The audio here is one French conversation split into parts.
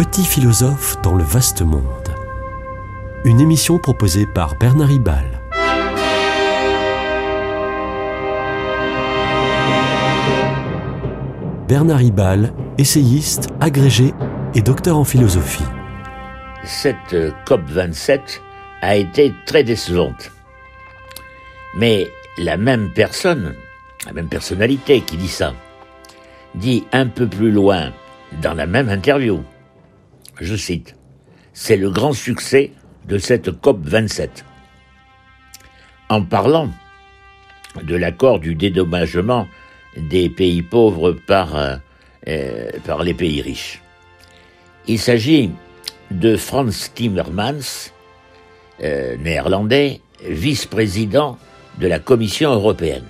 Petit philosophe dans le vaste monde. Une émission proposée par Bernard Ribal. Bernard Ribal, essayiste, agrégé et docteur en philosophie. Cette COP27 a été très décevante. Mais la même personne, la même personnalité qui dit ça, dit un peu plus loin dans la même interview, je cite, c'est le grand succès de cette COP 27. En parlant de l'accord du dédommagement des pays pauvres par, euh, euh, les pays riches. Il s'agit de Franz Timmermans, euh, néerlandais, vice-président de la Commission européenne.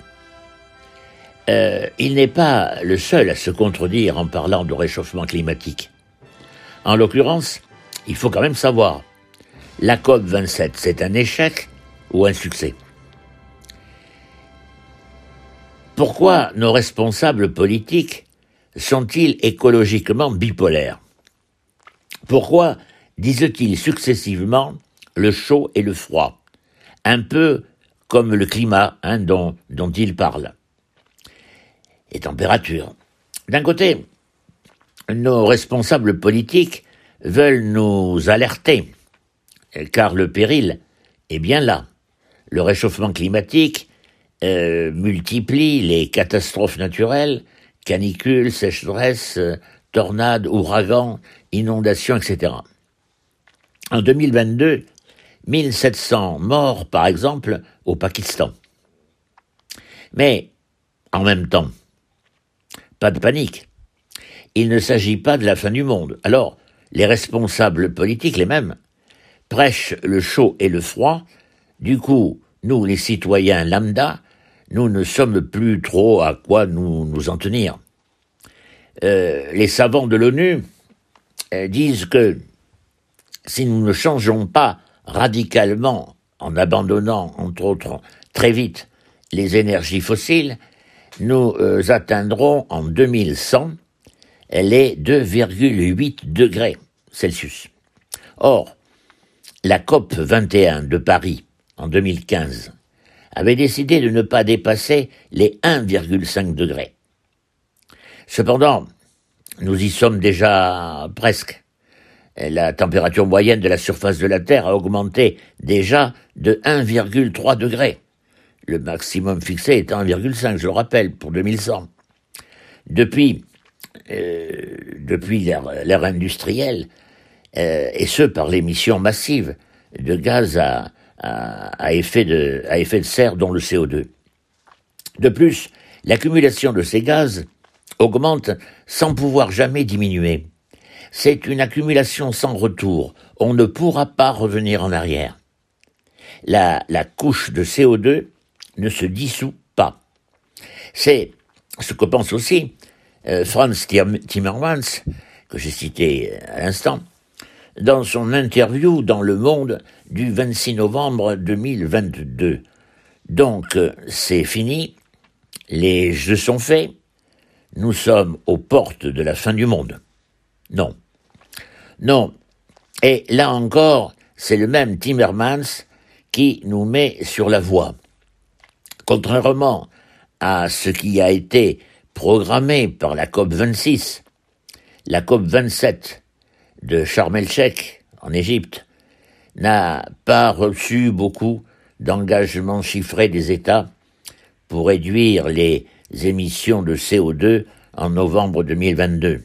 il n'est pas le seul à se contredire en parlant de réchauffement climatique. En l'occurrence, il faut quand même savoir, la COP27, c'est un échec ou un succès? Pourquoi nos responsables politiques sont-ils écologiquement bipolaires? Pourquoi disent-ils successivement le chaud et le froid? Un peu comme le climat hein, dont, dont ils parlent. Et température. D'un côté, nos responsables politiques veulent nous alerter, car le péril est bien là. Le réchauffement climatique euh, multiplie les catastrophes naturelles, canicules, sécheresse, tornades, ouragans, inondations, etc. En 2022, 1700 morts, par exemple, au Pakistan. Mais, en même temps, pas de panique il ne s'agit pas de la fin du monde. Alors, les responsables politiques, les mêmes, prêchent le chaud et le froid. Du coup, nous, les citoyens lambda, nous ne sommes plus trop à quoi nous, en tenir. Euh, les savants de l'ONU euh, disent que si nous ne changeons pas radicalement, en abandonnant, entre autres, très vite les énergies fossiles, nous euh, atteindrons en 2100 elle est 2,8 degrés Celsius. Or, la COP 21 de Paris, en 2015, avait décidé de ne pas dépasser les 1,5 degrés. Cependant, nous y sommes déjà presque. La température moyenne de la surface de la Terre a augmenté déjà de 1,3 degrés. Le maximum fixé est 1,5, je le rappelle, pour 2100. Depuis depuis l'ère industrielle, euh, et ce par l'émission massive de gaz à, effet de, serre, dont le CO2. De plus, l'accumulation de ces gaz augmente sans pouvoir jamais diminuer. C'est une accumulation sans retour. On ne pourra pas revenir en arrière. La, la couche de CO2 ne se dissout pas. C'est ce que pense aussi euh, Franz Timmermans, que j'ai cité à l'instant, dans son interview dans Le Monde du 26 novembre 2022. Donc, c'est fini, les jeux sont faits, nous sommes aux portes de la fin du monde. Non. Non. Et là encore, c'est le même Timmermans qui nous met sur la voie. Contrairement à ce qui a été programmée par la COP 26, la COP 27 de Sharm el-Sheikh en Égypte n'a pas reçu beaucoup d'engagements chiffrés des États pour réduire les émissions de CO2 en novembre 2022.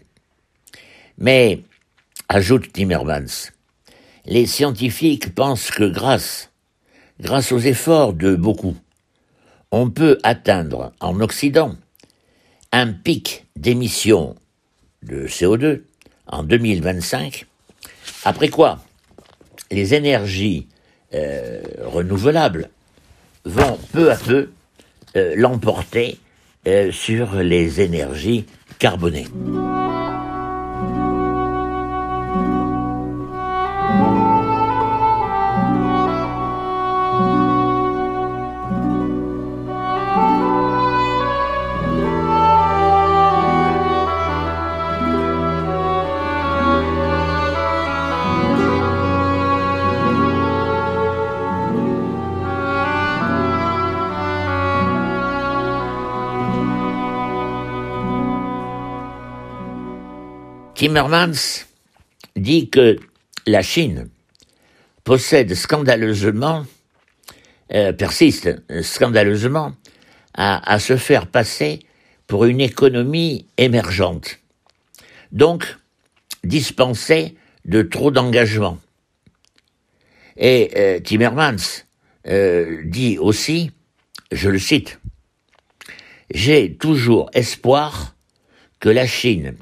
Mais, ajoute Timmermans, les scientifiques pensent que grâce, grâce aux efforts de beaucoup, on peut atteindre en Occident un pic d'émissions de CO2 en 2025, après quoi les énergies euh, renouvelables vont peu à peu euh, l'emporter euh, sur les énergies carbonées. Timmermans dit que la Chine possède scandaleusement, euh, persiste scandaleusement à, se faire passer pour une économie émergente. Donc, dispensée de trop d'engagement. Et euh, Timmermans euh, dit aussi, je le cite, J'ai toujours espoir que la Chine,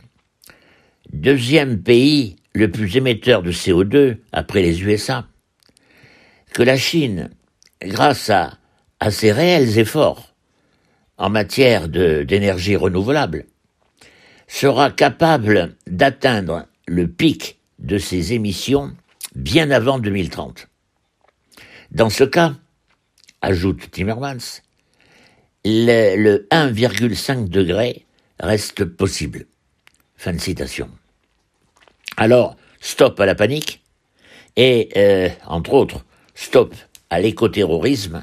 deuxième pays le plus émetteur de CO2 après les USA, que la Chine, grâce à, à ses réels efforts en matière d'énergie renouvelable, sera capable d'atteindre le pic de ses émissions bien avant 2030. Dans ce cas, ajoute Timmermans, le, le 1,5 degré reste possible. Fin de citation. Alors, stop à la panique et, euh, entre autres, stop à l'écoterrorisme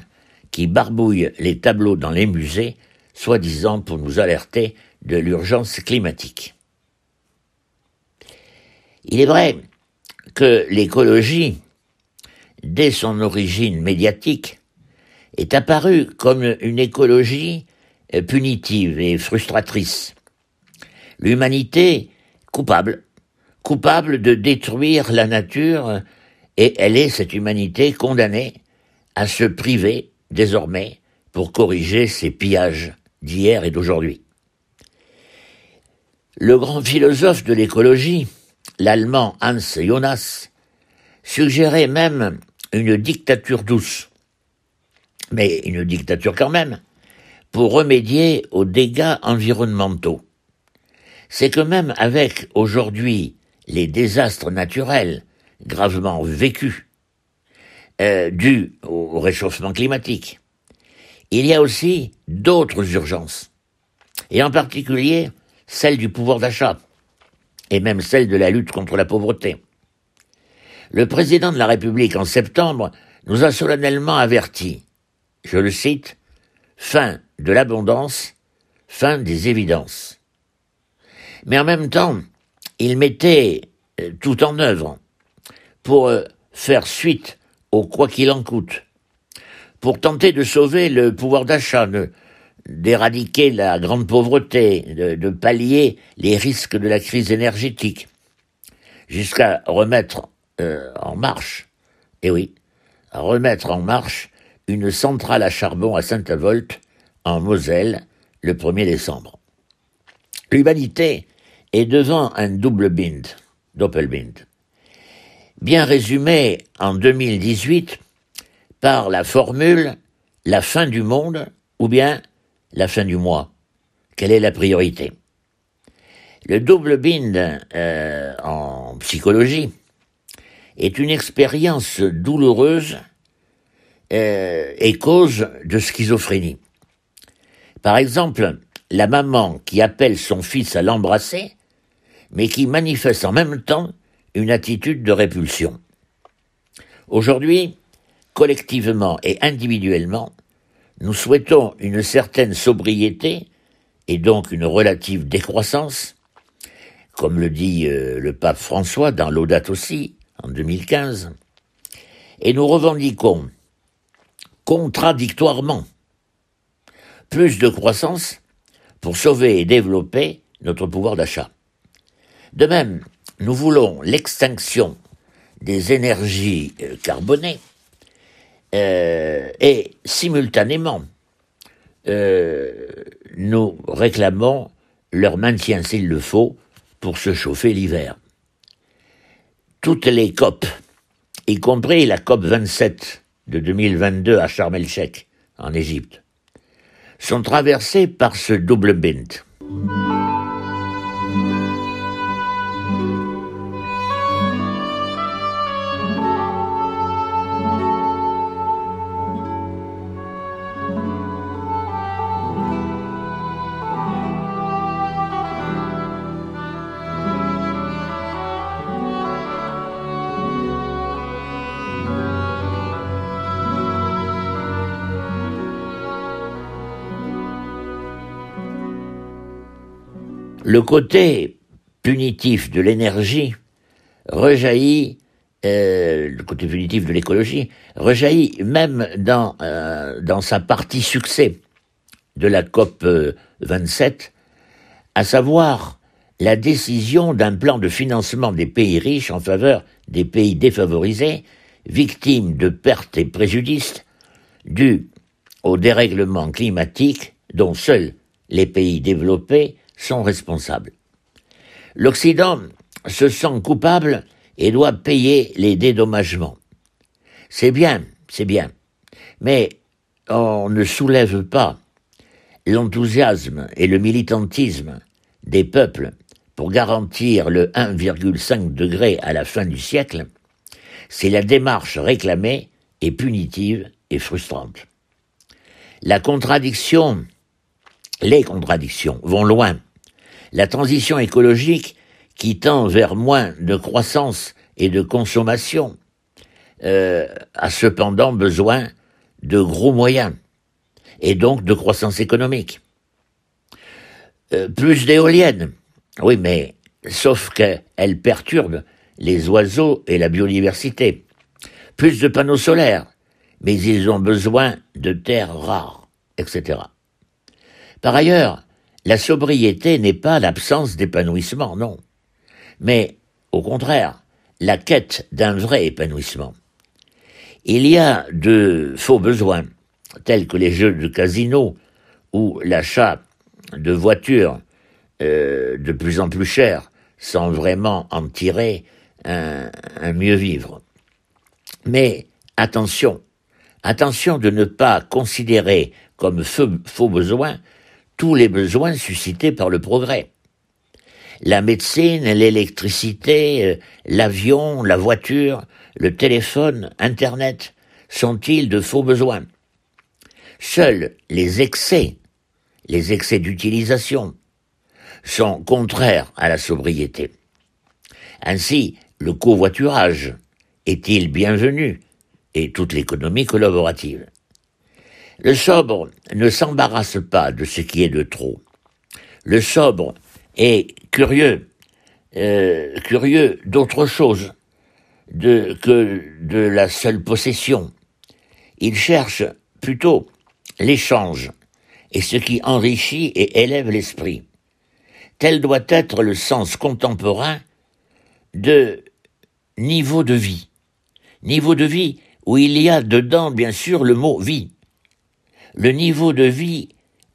qui barbouille les tableaux dans les musées, soi-disant pour nous alerter de l'urgence climatique. Il est vrai que l'écologie, dès son origine médiatique, est apparue comme une écologie euh, punitive et frustratrice. L'humanité coupable, coupable de détruire la nature, et elle est, cette humanité, condamnée à se priver, désormais, pour corriger ses pillages d'hier et d'aujourd'hui. Le grand philosophe de l'écologie, l'allemand Hans Jonas, suggérait même une dictature douce, mais une dictature quand même, pour remédier aux dégâts environnementaux. C'est que même avec aujourd'hui les désastres naturels gravement vécus, euh, dus au réchauffement climatique, il y a aussi d'autres urgences, et en particulier celle du pouvoir d'achat et même celle de la lutte contre la pauvreté. Le président de la République, en septembre, nous a solennellement averti, je le cite, fin de l'abondance, fin des évidences. Mais en même temps, il mettait euh, tout en œuvre pour euh, faire suite au quoi qu'il en coûte, pour tenter de sauver le pouvoir d'achat, d'éradiquer la grande pauvreté, de, pallier les risques de la crise énergétique, jusqu'à remettre euh, en marche, et eh oui, remettre en marche une centrale à charbon à Saint-Avold, en Moselle, le 1er décembre. L'humanité est devant un double bind, doppelbind, bien résumé en 2018 par la formule la fin du monde ou bien la fin du mois. Quelle est la priorité? Le double bind euh, en psychologie est une expérience douloureuse euh, et cause de schizophrénie. Par exemple, la maman qui appelle son fils à l'embrasser, mais qui manifeste en même temps une attitude de répulsion. Aujourd'hui, collectivement et individuellement, nous souhaitons une certaine sobriété et donc une relative décroissance, comme le dit euh, le pape François dans l'Audate aussi, en 2015, et nous revendiquons contradictoirement plus de croissance pour sauver et développer notre pouvoir d'achat. De même, nous voulons l'extinction des énergies euh, carbonées euh, et simultanément, euh, nous réclamons leur maintien s'il le faut pour se chauffer l'hiver. Toutes les COP, y compris la COP 27 de 2022 à Sharm el-Sheikh, en Égypte, sont traversées par ce double bint. Le côté punitif de l'énergie rejaillit, euh, le côté punitif de l'écologie, rejaillit même dans, euh, dans sa partie succès de la COP 27, à savoir la décision d'un plan de financement des pays riches en faveur des pays défavorisés, victimes de pertes et préjudices dus au dérèglement climatique dont seuls les pays développés sont responsables. L'Occident se sent coupable et doit payer les dédommagements. C'est bien, c'est bien, mais on ne soulève pas l'enthousiasme et le militantisme des peuples pour garantir le 1,5 degré à la fin du siècle, c'est la démarche réclamée et punitive et frustrante. La contradiction, les contradictions vont loin. La transition écologique qui tend vers moins de croissance et de consommation euh, a cependant besoin de gros moyens et donc de croissance économique. Euh, plus d'éoliennes, oui, mais sauf qu'elles perturbent les oiseaux et la biodiversité. Plus de panneaux solaires, mais ils ont besoin de terres rares, etc. Par ailleurs, la sobriété n'est pas l'absence d'épanouissement, non, mais au contraire, la quête d'un vrai épanouissement. Il y a de faux besoins, tels que les jeux de casino ou l'achat de voitures euh, de plus en plus chères, sans vraiment en tirer un, un mieux vivre. Mais attention, attention de ne pas considérer comme faux besoins tous les besoins suscités par le progrès. La médecine, l'électricité, euh, l'avion, la voiture, le téléphone, Internet, sont-ils de faux besoins? Seuls les excès, les excès d'utilisation, sont contraires à la sobriété. Ainsi, le covoiturage est-il bienvenu et toute l'économie collaborative? Le sobre ne s'embarrasse pas de ce qui est de trop. Le sobre est curieux, euh, curieux d'autre chose que de la seule possession. Il cherche plutôt l'échange et ce qui enrichit et élève l'esprit. Tel doit être le sens contemporain de niveau de vie. Niveau de vie où il y a dedans, bien sûr, le mot vie. Le niveau de vie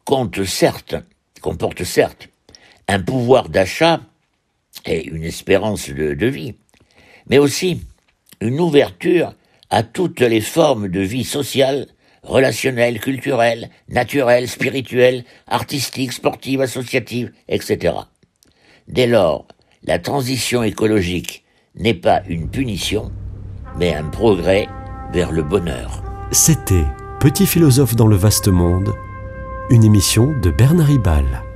comporte certes un pouvoir d'achat et une espérance de, de vie, mais aussi une ouverture à toutes les formes de vie sociale, relationnelle, culturelle, naturelle, spirituelle, artistique, sportive, associative, etc. Dès lors, la transition écologique n'est pas une punition, mais un progrès vers le bonheur. C'était Petit philosophe dans le vaste monde, une émission de Bernard Ribal.